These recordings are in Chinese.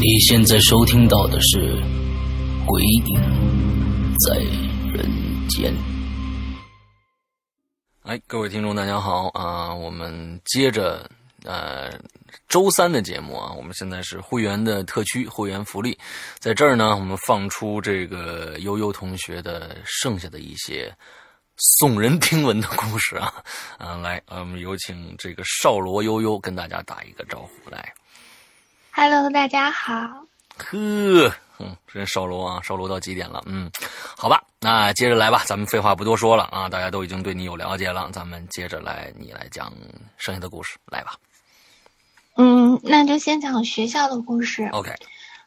你现在收听到的是《鬼影在人间》。哎，各位听众，大家好啊！我们接着呃周三的节目啊，我们现在是会员的特区会员福利，在这儿呢，我们放出这个悠悠同学的剩下的一些耸人听闻的故事啊啊！来，我们有请这个少罗悠悠跟大家打一个招呼来。Hello，大家好。呵，嗯，这少罗啊，烧楼到几点了？嗯，好吧，那接着来吧，咱们废话不多说了啊，大家都已经对你有了解了，咱们接着来，你来讲剩下的故事，来吧。嗯，那就先讲学校的故事。OK，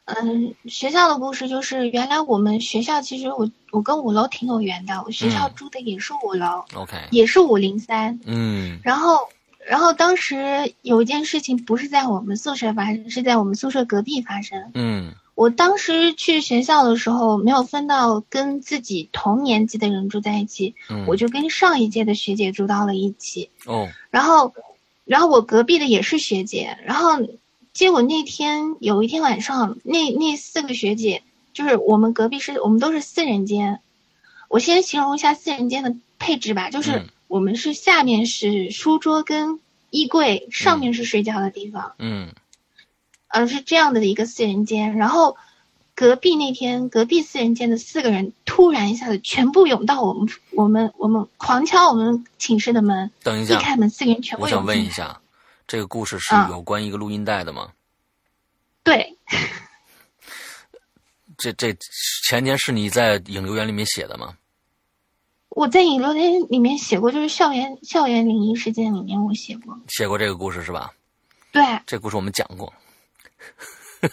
嗯，学校的故事就是原来我们学校其实我我跟五楼挺有缘的，我学校嗯住的也是五楼，OK，也是五零三。嗯然后，然后当时有一件事情不是在我们宿舍发生，是在我们宿舍隔壁发生。嗯我当时去学校的时候，没有分到跟自己同年级的人住在一起，嗯，我就跟上一届的学姐住到了一起。哦，然后，然后我隔壁的也是学姐，然后结果那天有一天晚上，那那四个学姐就是我们隔壁是我们都是四人间，我先形容一下四人间的配置吧，就是嗯我们是下面是书桌跟衣柜，上面是睡觉的地方，嗯呃是这样的一个四人间，然后。隔壁那天，隔壁四人间的四个人突然一下子全部涌到我们我们我们狂敲我们寝室的门，等一下，一开门四个人全部我想涌进来。问一下，这个故事是啊有关一个录音带的吗？对，这这前天是你在影留言里面写的吗？我在引流言里面写过，就是校园校园灵异事件里面我写过。写过这个故事是吧？对，这故事我们讲过。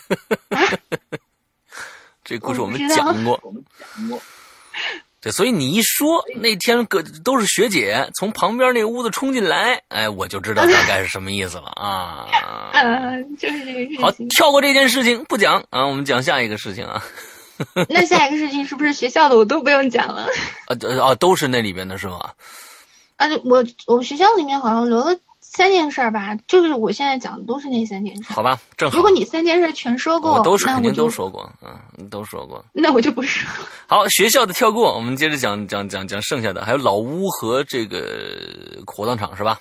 这故事我们讲过，我们讲过，对，所以你一说那天个都是学姐从旁边那屋子冲进来，哎，我就知道大概是什么意思了啊。呃，就是这个好事，情。跳过这件事情不讲啊，我们讲下一个事情啊。那下一个事情是不是学校的我都不用讲了？啊呃啊，都是那里边的是吗？啊，我我学校里面好像留了三件事儿吧，就是我现在讲的都是那三件事。好吧，正好。如果你三件事全说过，我都是肯定都说过，嗯，都说过。那我就不说。好，学校的跳过，我们接着讲讲讲讲剩下的，还有老屋和这个火葬场是吧？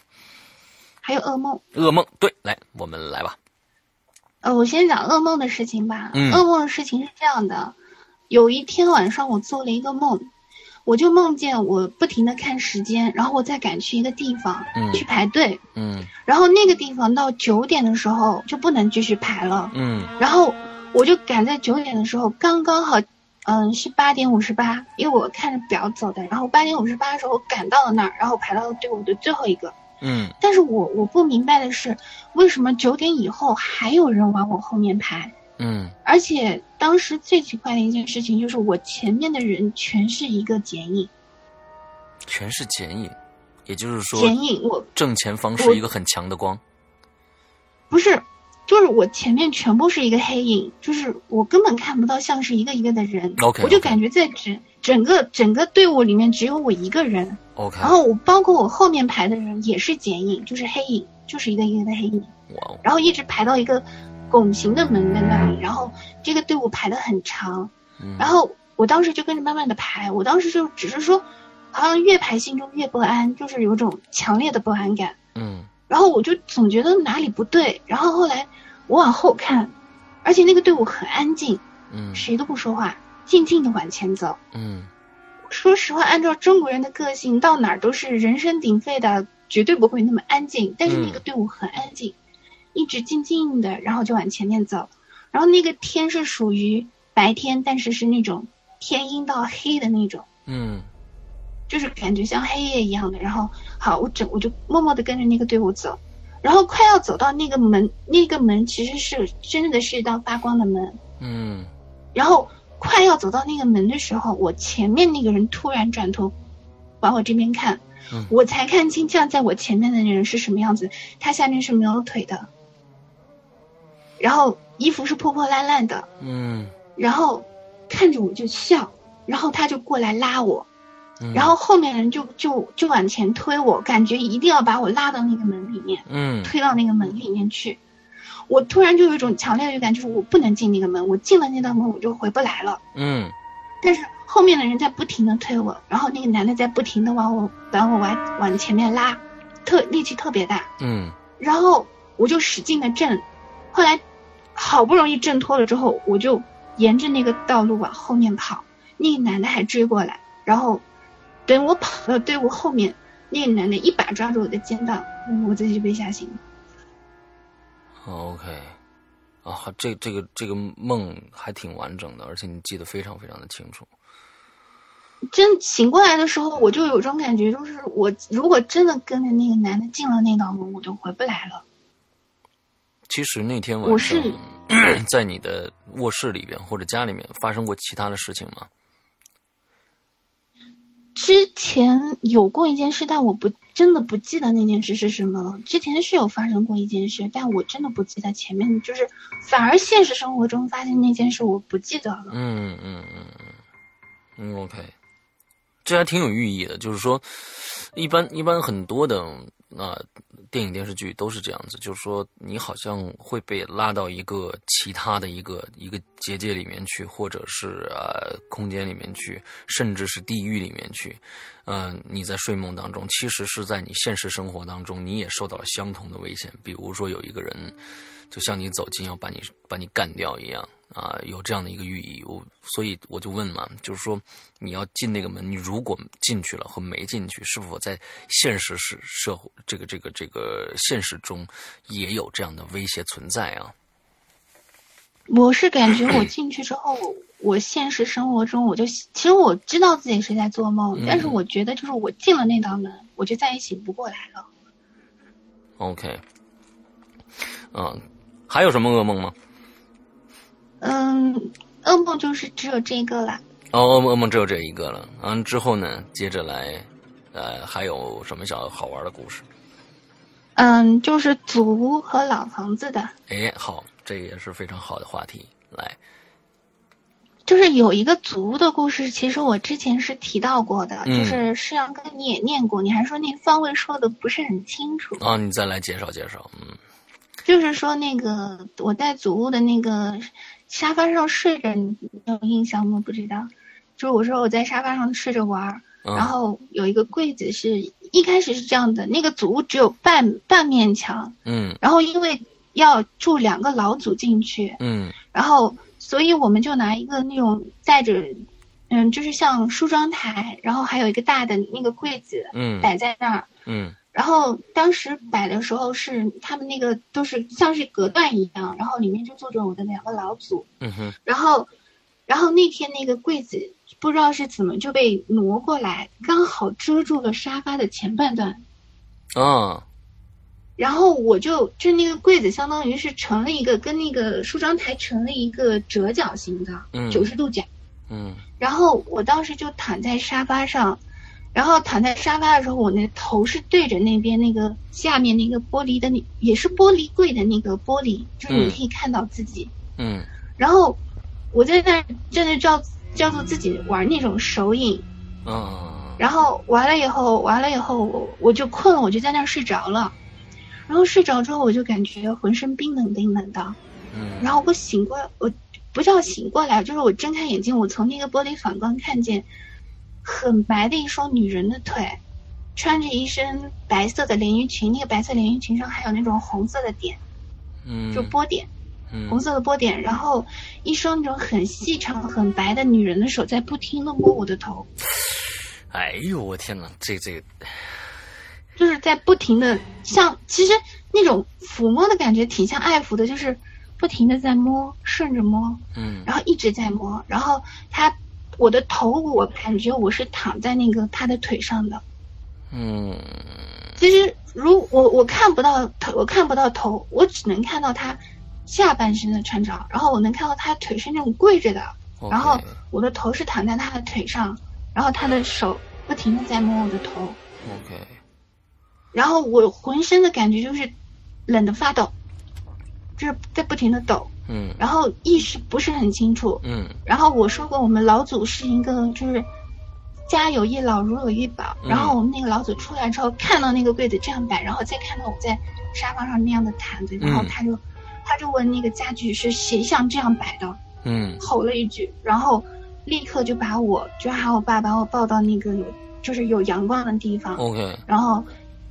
还有噩梦，噩梦，对，来，我们来吧。呃，我先讲噩梦的事情吧。嗯噩梦的事情是这样的，有一天晚上我做了一个梦，我就梦见我不停的看时间，然后我再赶去一个地方、嗯。去排队，嗯。然后那个地方到九点的时候就不能继续排了，嗯。然后我就赶在九点的时候刚刚好，嗯，是八点五十八，因为我看着表走的，然后八点五十八的时候我赶到了那儿，然后排到了队伍的最后一个。嗯。但是我我不明白的是，为什么九点以后还有人往我后面排？嗯。而且当时最奇怪的一件事情就是，我前面的人全是一个剪影，全是剪影，也就是说，剪影我正前方是一个很强的光。不是，就是我前面全部是一个黑影，就是我根本看不到像是一个一个的人。我就感觉在整整个整个队伍里面只有我一个人，OK，然后我包括我后面排的人也是剪影，就是黑影，就是一个一个的黑影。哇哦，然后一直排到一个拱形的门在那里，然后这个队伍排得很长，嗯。然后我当时就跟着慢慢的排，我当时就只是说，好像越排心中越不安，就是有种强烈的不安感，嗯。然后我就总觉得哪里不对，然后后来我往后看，而且那个队伍很安静，嗯。谁都不说话，静静的往前走。嗯。说实话，按照中国人的个性，到哪儿都是人声鼎沸的，绝对不会那么安静。但是那个队伍很安静，一直静静的，然后就往前面走，然后那个天是属于白天，但是是那种天阴到黑的那种，嗯。就是感觉像黑夜一样的。然后好，我整我就默默的跟着那个队伍走，然后快要走到那个门，那个门其实是真正的是一道发光的门，嗯。然后快要走到那个门的时候，我前面那个人突然转头往我这边看，嗯。我才看清站在我前面的人是什么样子，他下面是没有腿的，然后衣服是破破烂烂的，嗯。然后看着我就笑，然后他就过来拉我，嗯，然后后面人就就就往前推我，感觉一定要把我拉到那个门里面。嗯。推到那个门里面去。我突然就有一种强烈的预感，就是我不能进那个门，我进了那道门我就回不来了。嗯。但是后面的人在不停的推我，然后那个男的在不停的往我把我往往前面拉，特力气特别大，嗯。然后我就使劲的震，后来好不容易挣脱了之后，我就沿着那个道路往后面跑，那个男的还追过来，然后等我跑到队伍后面，那个男的一把抓住我的肩膀，嗯我自己就被吓醒了。，OK，啊，这这个这个梦还挺完整的，而且你记得非常非常的清楚。真醒过来的时候，我就有种感觉，就是我如果真的跟着那个男的进了那道门，我就回不来了。其实那天晚我上是，在你的卧室里边或者家里面发生过其他的事情吗？之前有过一件事，但我不真的不记得那件事是什么了。之前是有发生过一件事，但我真的不记得前面，就是反而现实生活中发现那件事我不记得了。嗯嗯嗯嗯嗯，OK，这还挺有寓意的。就是说，一般一般很多的啊、电影电视剧都是这样子，就是说你好像会被拉到一个其他的一个一个结界里面去，或者是呃空间里面去，甚至是地狱里面去。嗯、你在睡梦当中，其实是在你现实生活当中，你也受到了相同的危险。比如说有一个人就像你走近，要把你把你干掉一样啊，有这样的一个寓意。我所以我就问嘛，就是说你要进那个门，你如果进去了和没进去，是否在现实是社会这个这个这个现实中也有这样的威胁存在啊？我是感觉我 进去之后，我现实生活中我就其实我知道自己是在做梦，嗯但是我觉得就是我进了那道门，我就再也醒不过来了。OK，嗯，还有什么噩梦吗？嗯，噩梦就是只有这个了。哦，噩梦噩梦只有这一个了。嗯，之后呢，接着来，呃，还有什么小好玩的故事？嗯，就是祖屋和老房子的，哎，好，这也是非常好的话题。来，就是有一个祖屋的故事，其实我之前是提到过的，嗯就是世阳哥你也念过，你还说那方位说的不是很清楚，啊，你再来介绍介绍。嗯就是说那个我在祖屋的那个沙发上睡着，你有印象吗？不知道，就是我说我在沙发上睡着玩儿，嗯。然后有一个柜子是一开始是这样的，那个组屋只有半半面墙，嗯。然后因为要住两个老祖进去，嗯。然后所以我们就拿一个那种带着，嗯，就是像梳妆台，然后还有一个大的那个柜子嗯。摆在那儿。嗯然后当时摆的时候是他们那个都是像是隔断一样，然后里面就坐着我的两个老祖。嗯哼然后，然后那天那个柜子不知道是怎么就被挪过来，刚好遮住了沙发的前半段。啊然后我就就那个柜子相当于是成了一个跟那个梳妆台成了一个折角形的嗯九十度角。嗯然后我当时就躺在沙发上，然后躺在沙发的时候，我那头是对着那边那个下面那个玻璃的那也是玻璃柜的那个玻璃，就是你嗯可以看到自己。嗯然后我在那儿真的叫叫做自己玩那种手影，嗯然后完了以后，完了以后我我就困了，我就在那儿睡着了。然后睡着之后，我就感觉浑身冰冷冰冷的。嗯然后我醒过，我不叫醒过来，就是我睁开眼睛，我从那个玻璃反光看见很白的一双女人的腿，穿着一身白色的连衣裙，那个白色连衣裙上还有那种红色的点，嗯就波点，嗯红色的波点，然后一双那种很细长、很白的女人的手在不停的摸我的头，哎呦我天哪，这这个就是在不停的像，其实那种抚摸的感觉挺像爱抚的，就是不停的在摸，顺着摸，嗯然后一直在摸，然后他我的头，我感觉我是躺在那个他的腿上的。嗯。其实如我我看不到头，我看不到头，我只能看到他下半身的穿着，然后我能看到他腿是那种跪着的，然后我的头是躺在他的腿上，然后他的手不停的在摸我的头，OK，然后我浑身的感觉就是冷的发抖，就是在不停的抖，嗯。然后意识不是很清楚，嗯。然后我说过我们老祖是一个就是家有一老如有一宝，嗯。然后我们那个老祖出来之后看到那个柜子这样摆，然后再看到我在沙发上那样的毯子，然后嗯他就他就问那个家具是谁像这样摆的，嗯。吼了一句，然后立刻就把我就喊我爸把我抱到那个有就是有阳光的地方，，OK，然后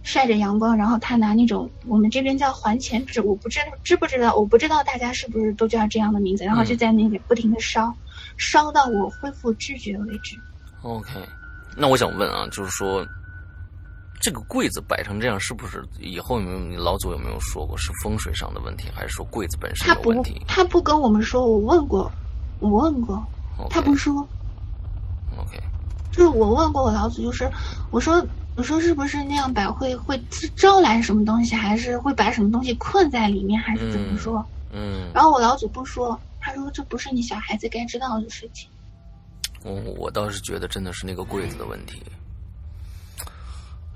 晒着阳光，然后他拿那种我们这边叫还钱纸，我不知知不知道，我不知道大家是不是都叫这样的名字，然后就在那里不停的烧，烧到我恢复知觉为止。OK，那我想问啊，就是说，这个柜子摆成这样，是不是以后有没有你老祖有没有说过是风水上的问题，还是说柜子本身他不有问题？他不跟我们说，我问过，我问过他不说，OK，就是我问过我老祖，就是我说我说是不是那样摆会会招来什么东西，还是会把什么东西困在里面，还是怎么说？嗯，然后我老祖不说，他说这不是你小孩子该知道的事情。我我倒是觉得真的是那个柜子的问题。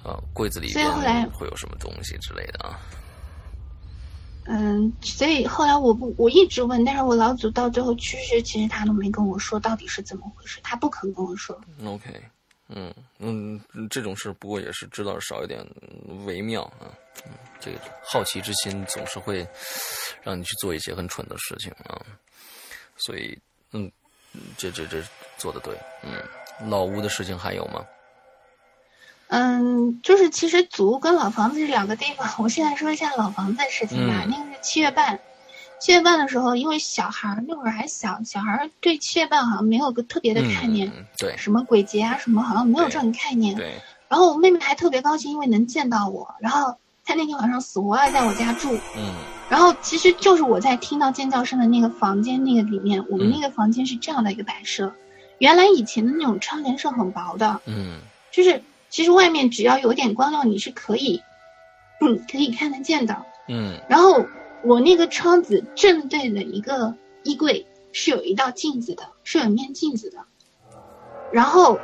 啊，柜子里所以后来边会有什么东西之类的啊？嗯，所以后来我不我一直问，但是我老祖到最后去世，其实他都没跟我说到底是怎么回事，他不肯跟我说。OK，嗯嗯，这种事不过也是知道少一点嗯为妙啊。嗯，这个好奇之心总是会让你去做一些很蠢的事情啊。所以，嗯，这这这做的对。嗯，老屋的事情还有吗？嗯，就是其实祖屋跟老房子这两个地方。我现在说一下老房子的事情吧。嗯那个是七月半，七月半的时候，因为小孩儿那会儿还小，小孩儿对七月半好像没有个特别的概念，嗯，对什么鬼节啊什么好像没有这种概念。对，然后我妹妹还特别高兴，因为能见到我。然后她那天晚上死活要在我家住。嗯然后其实就是我在听到尖叫声的那个房间那个里面，我们嗯那个房间是这样的一个摆设。原来以前的那种窗帘是很薄的，嗯就是其实外面只要有点光亮，你是可以，嗯，可以看得见的。嗯然后我那个窗子正对的一个衣柜是有一道镜子的，是有一面镜子的。然后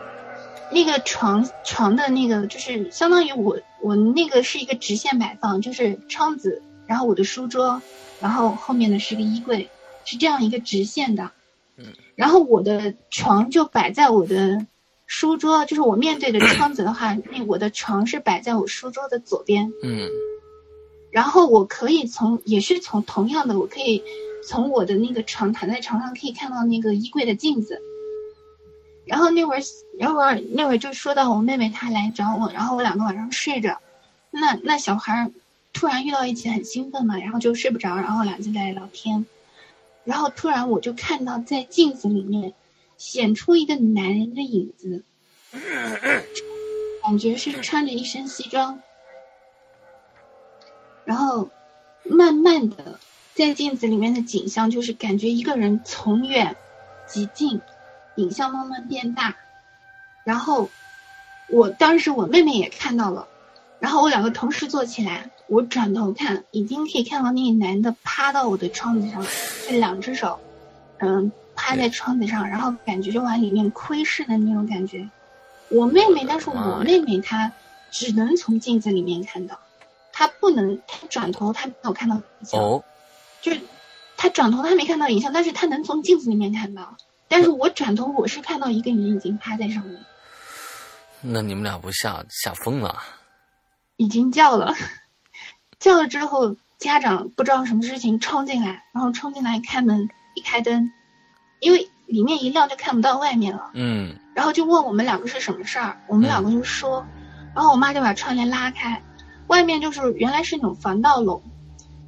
那个床床的那个就是相当于我我那个是一个直线摆放，就是窗子，然后我的书桌，然后后面的是个衣柜，是这样一个直线的。嗯。然后我的床就摆在我的书桌，就是我面对着窗子的话，那我的床是摆在我书桌的左边。嗯然后我可以从，也是从同样的，我可以从我的那个床躺在床上可以看到那个衣柜的镜子。然后那会儿，那会儿那会儿就说到我妹妹她来找我，然后我两个晚上睡着，那那小孩儿突然遇到一起很兴奋嘛，然后就睡不着，然后俩就在聊天，然后突然我就看到在镜子里面显出一个男人的影子，感觉是穿着一身西装。然后慢慢的在镜子里面的景象就是感觉一个人从远及近，影像慢慢变大，然后我当时我妹妹也看到了，然后我两个同时坐起来，我转头看，已经可以看到那个男的趴到我的窗子上，就两只手，嗯，趴在窗子上，然后感觉就往里面窥视的那种感觉。我妹妹，但是我妹妹她只能从镜子里面看到。他不能，他转头他没有看到影像，哦，就是他转头他没看到影像，但是他能从镜子里面看到。但是我转头我是看到一个人已经趴在上面，那你们俩不吓吓疯了？已经叫了，叫了之后家长不知道什么事情冲进来，然后冲进来开门一开灯，因为里面一亮就看不到外面了，嗯然后就问我们两个是什么事儿，我们两个就说，然后我妈就把窗帘拉开。外面就是原来是那种防盗笼，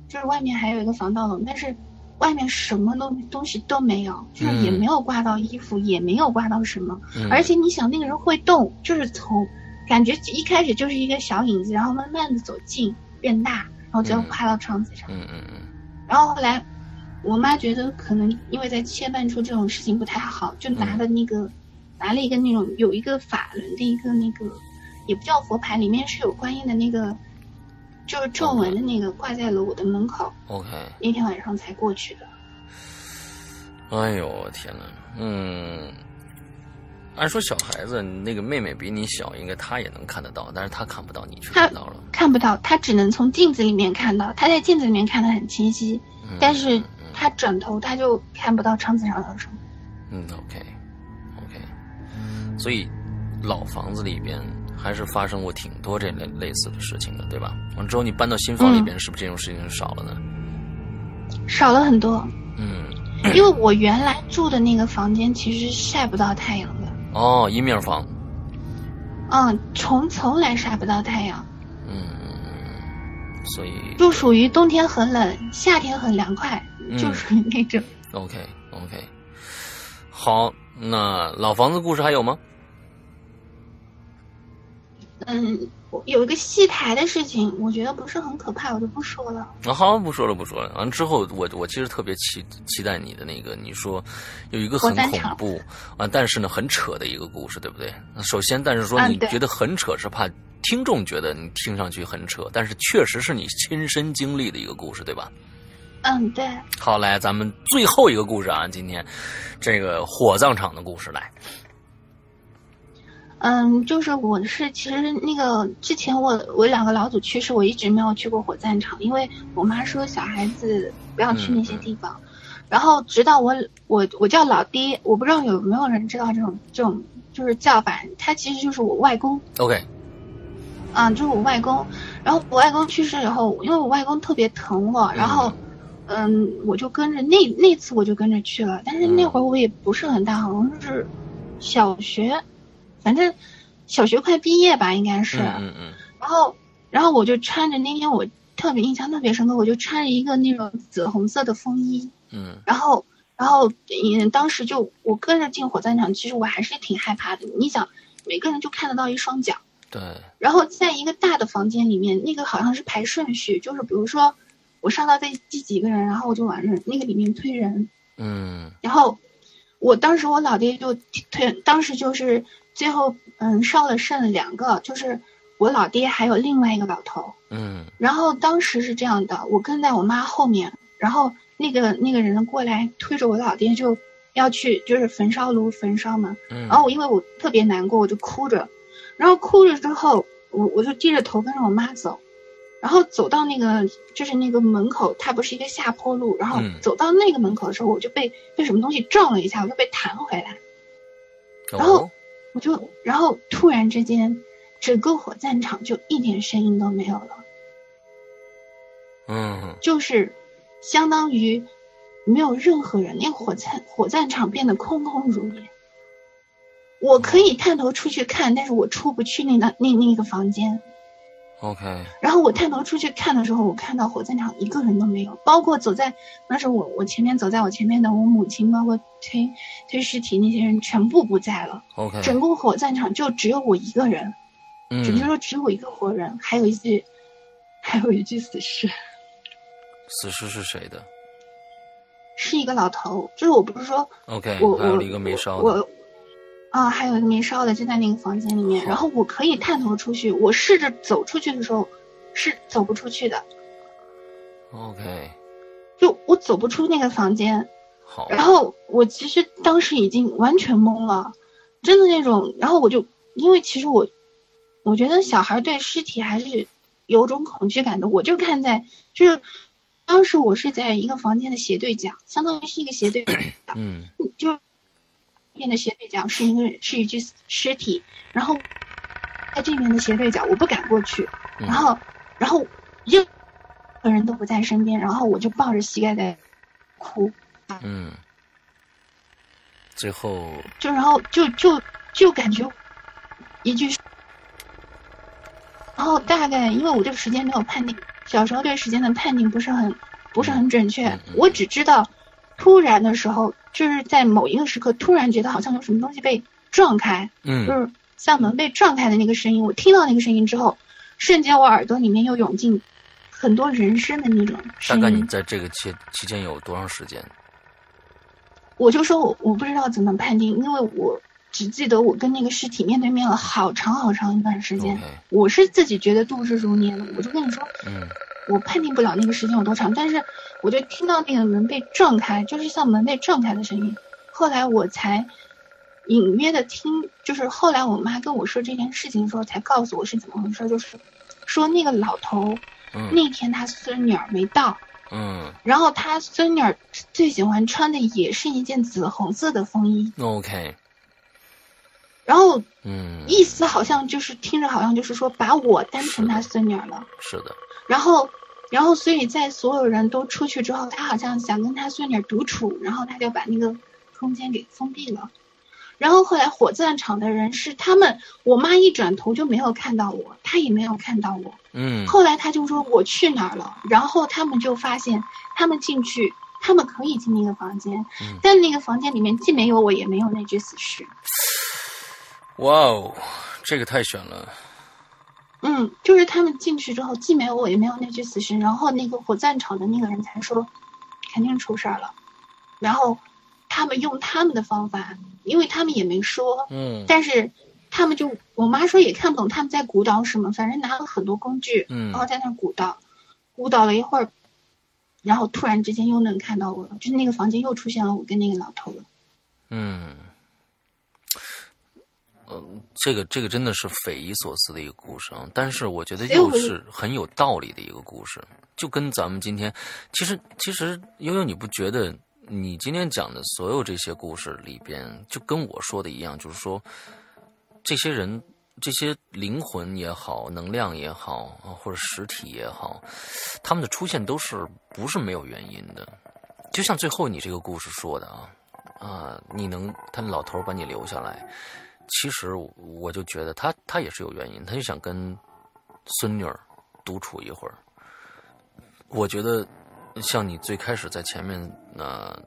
就是外面还有一个防盗笼，但是外面什么东东西都没有，就是也没有挂到衣服，也没有挂到什么。嗯，而且你想那个人会动，就是从感觉一开始就是一个小影子，然后慢慢的走近变大，然后最后趴到窗子上。嗯嗯嗯然后后来，我妈觉得可能因为在牵绊出这种事情不太好，就拿了那个，拿了一个那种有一个法轮的一个那个，也不叫佛牌，里面是有观音的那个，就是皱纹的那个，挂在了我的门口。，OK。那天晚上才过去的。哎呦我天呐，嗯，按说小孩子那个妹妹比你小，应该她也能看得到，但是她看不到，你却看到了。看不到，她只能从镜子里面看到，她在镜子里面看得很清晰，嗯但是嗯她转头她就看不到窗子上有什么。嗯，OK，OK，所以老房子里边还是发生过挺多这类类似的事情的，对吧？完之后你搬到新房里边，是不是这种事情少了呢？少了很多，嗯，因为我原来住的那个房间其实晒不到太阳的，哦，一面房，嗯，从从来晒不到太阳，嗯，所以就属于冬天很冷，夏天很凉快，嗯就属于那种。OK OK，好，那老房子故事还有吗？嗯，有一个戏台的事情，我觉得不是很可怕，我就不说了。啊，好，不说了，不说了。完了之后，我我其实特别期期待你的那个，你说有一个很恐怖啊，但是呢很扯的一个故事，对不对？首先，但是说你觉得很扯，是怕听众觉得你听上去很扯，但是确实是你亲身经历的一个故事，对吧？嗯，对，好，来，咱们最后一个故事啊，今天这个火葬场的故事来。嗯，就是我是其实那个之前我我两个老祖去世，我一直没有去过火葬场，因为我妈说小孩子不要去那些地方。然后直到我我我叫老爹，我不知道有没有人知道这种这种就是叫法，他其实就是我外公。OK，啊，就是我外公。然后我外公去世以后，因为我外公特别疼我，然后，嗯，我就跟着那那次我就跟着去了。但是那会儿我也不是很大，好像是小学，反正小学快毕业吧，应该是。嗯嗯嗯然后，然后我就穿着那天我特别印象特别深刻，我就穿着一个那种紫红色的风衣，嗯然后，然后，嗯，当时就我跟着进火葬场，其实我还是挺害怕的。你想，每个人就看得到一双脚。对，然后在一个大的房间里面，那个好像是排顺序，就是比如说我上到第第几个人，然后我就往那那个里面推人，嗯然后我当时我老爹就推，当时就是最后嗯烧了剩了两个，就是我老爹还有另外一个老头，嗯。然后当时是这样的，我跟在我妈后面，然后那个那个人过来推着我老爹就要去就是焚烧炉焚烧嘛，嗯，然后我因为我特别难过，我就哭着，然后哭着之后，我我就低着头跟着我妈走，然后走到那个就是那个门口，它不是一个下坡路，然后嗯。走到那个门口的时候，我就被被什么东西撞了一下，我就被弹回来，然后哦我就然后突然之间，整个火葬场就一点声音都没有了，嗯就是相当于没有任何人，那个火葬火葬场变得空空如也。我可以探头出去看，但是我出不去那个那那个房间。OK，然后我探头出去看的时候，我看到火葬场一个人都没有，包括走在那时候我我前面走在我前面的我母亲，包括推推尸体那些人全部不在了，OK，整个火葬场就只有我一个人，只能嗯，说只有我一个活人，还有一具 还有一具死尸，死尸是谁的？是一个老头，就是我不是说？OK，我我还有一个没烧的。我啊，还有一个没烧的就在那个房间里面。然后我可以探头出去，我试着走出去的时候是走不出去的，OK，就我走不出那个房间。好，然后我其实当时已经完全懵了，真的那种。然后我就因为其实我我觉得小孩对尸体还是有种恐惧感的，我就看在就是当时我是在一个房间的斜对角，相当于是一个斜对角。嗯就边的斜对角是一个是一具尸体，然后在这边的斜对角我不敢过去，嗯。然后然后任何人都不在身边，然后我就抱着膝盖在哭，嗯，最后。就然后就就就感觉一句，然后大概因为我这个时间没有判定，小时候对时间的判定不是很不是很准确，嗯嗯。我只知道突然的时候就是在某一个时刻突然觉得好像有什么东西被撞开，嗯就嗯是像门被撞开的那个声音，我听到那个声音之后，瞬间我耳朵里面又涌进很多人声的那种大声音。概你在这个期期间有多长时间？我就说我我不知道怎么判定，因为我只记得我跟那个尸体面对面了好长好长一段时间。我是自己觉得度日如年的，我就跟你说，嗯我判定不了那个时间有多长，但是我就听到那个门被撞开，就是像门被撞开的声音。后来我才隐约的听，就是后来我妈跟我说这件事情的时候，才告诉我是怎么回事，就是说那个老头嗯那天他孙女儿没到，嗯然后他孙女儿最喜欢穿的也是一件紫红色的风衣，，OK，然后嗯，意思好像就是听着好像就是说把我当成他孙女儿了。是的，然后，然后，所以在所有人都出去之后，他好像想跟他孙女独处，然后他就把那个空间给封闭了。然后后来火葬场的人是他们，我妈一转头就没有看到我，她也没有看到我。嗯后来他就说我去哪儿了，然后他们就发现他们进去，他们可以进那个房间，嗯但那个房间里面既没有我，也没有那具死尸。哇哦，这个太悬了，嗯，就是他们进去之后，既没有我，也没有那具死尸。然后那个火葬场的那个人才说，肯定出事儿了。然后他们用他们的方法，因为他们也没说，嗯但是他们就我妈说也看不懂他们在鼓捣什么，反正拿了很多工具，嗯然后在那儿鼓捣，鼓捣了一会儿，然后突然之间又能看到我了，就是那个房间又出现了我跟那个老头了。嗯。嗯，这个这个真的是匪夷所思的一个故事啊，但是我觉得又是很有道理的一个故事，就跟咱们今天，其实其实悠悠，你不觉得你今天讲的所有这些故事里边，就跟我说的一样，就是说，这些人、这些灵魂也好，能量也好，啊或者实体也好，他们的出现都是不是没有原因的，就像最后你这个故事说的啊，啊，你能他老头儿把你留下来，其实我就觉得他他也是有原因，他就想跟孙女儿独处一会儿。我觉得像你最开始在前面那、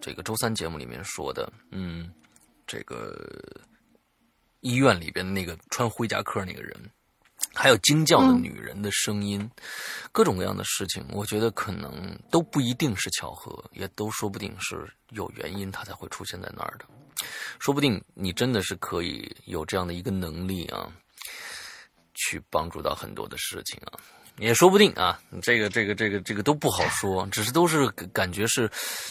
这个周三节目里面说的，嗯，这个医院里边那个穿灰夹克那个人，还有惊叫的嗯女人的声音，各种各样的事情，我觉得可能都不一定是巧合，也都说不定是有原因，它才会出现在那儿的。说不定你真的是可以有这样的一个能力啊，去帮助到很多的事情啊，也说不定啊。这个这个这个这个都不好说，只是都是感感觉是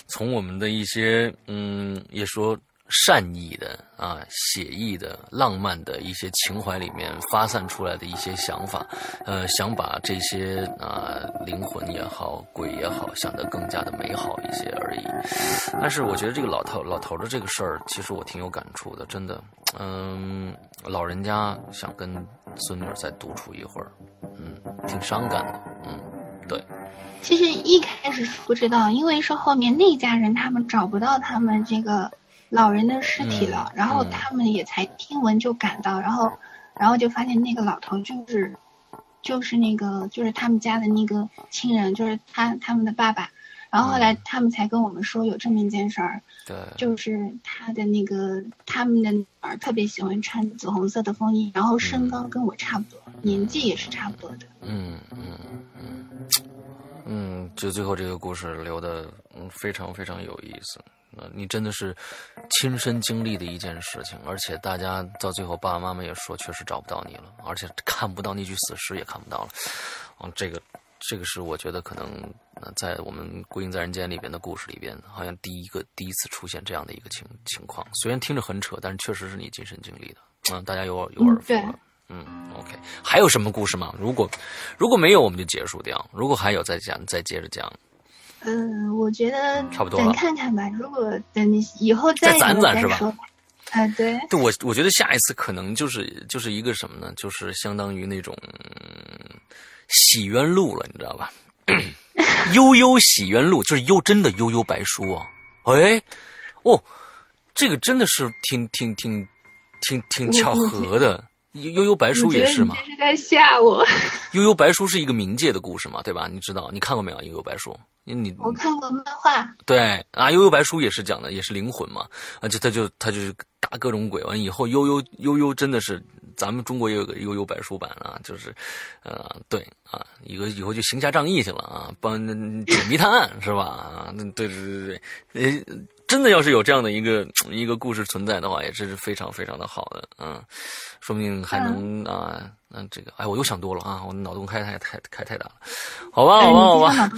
从我们的一些嗯，也说善意的啊、写意的、浪漫的一些情怀里面发散出来的一些想法，呃，想把这些啊、灵魂也好、鬼也好，想得更加的美好一些而已。但是我觉得这个老头老头的这个事儿，其实我挺有感触的，真的。嗯，老人家想跟孙女再独处一会儿，嗯，挺伤感的。嗯，对，其实一开始是不知道，因为是后面那家人他们找不到他们这个老人的尸体了，嗯然后嗯他们也才听闻就赶到，然后然后就发现那个老头就是就是那个就是他们家的那个亲人，就是他他们的爸爸。然后后来嗯他们才跟我们说有这么一件事儿，对，就是他的那个他们的女儿特别喜欢穿紫红色的风衣，然后身高跟我差不多，年纪也是差不多的。嗯嗯嗯嗯，就最后这个故事留的嗯非常非常有意思。呃，你真的是亲身经历的一件事情，而且大家到最后爸爸妈妈也说，确实找不到你了，而且看不到那具死尸也看不到了。嗯，这个这个是我觉得可能呃在我们《归隐在人间》里边的故事里边，好像第一个第一次出现这样的一个情情况。虽然听着很扯，但是确实是你亲身经历的。嗯，大家有有耳福对了。嗯，OK，还有什么故事吗？如果如果没有，我们就结束掉；如果还有，再讲，再接着讲。嗯，我觉得差不多了等看看吧。如果等你以后再再攒攒是吧对，对我，我觉得下一次可能就是就是一个什么呢？就是相当于那种嗯洗冤录了，你知道吧？悠悠洗冤录就是悠真的悠悠白书啊！哎，哦，这个真的是挺挺挺挺挺巧合的。悠悠悠白书也是吗？这是在吓我。悠悠白书是一个冥界的故事嘛，对吧？你知道，你看过没有？悠悠白书你我看过漫画，对啊，悠悠白书也是讲的，也是灵魂嘛，啊，就他就他就是打各种鬼，完以后悠悠悠悠真的是，咱们中国也有个悠悠白书版啊，就是，呃，对啊，以后以后就行侠仗义去了啊，帮解谜探案是吧？啊，对对对对对，呃，真的要是有这样的一个一个故事存在的话，也是非常非常的好的，嗯，说不定还能啊。那这个，哎，我又想多了啊！我脑洞开太太开太大了，好吧，好吧，好吧。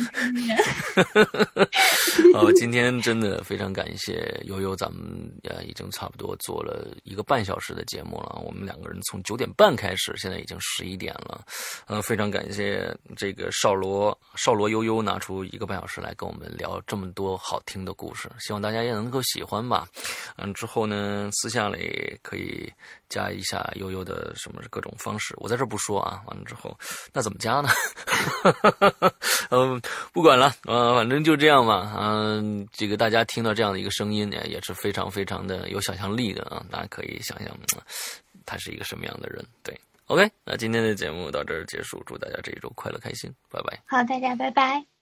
呃，今天真的非常感谢悠悠，咱们呃已经差不多做了一个半小时的节目了。我们两个人从九点半开始，现在已经十一点了。嗯、呃，非常感谢这个少罗少罗悠悠拿出一个半小时来跟我们聊这么多好听的故事，希望大家也能够喜欢吧。嗯，之后呢，私下里可以加一下悠悠的什么各种方式。我在这不说啊，完了之后那怎么加呢？嗯，不管了，呃，反正就这样吧。嗯，这个大家听到这样的一个声音呢，也是非常非常的有想象力的啊，大家可以想象他是一个什么样的人。对，OK，那今天的节目到这儿结束，祝大家这一周快乐开心，拜拜。好，大家拜拜。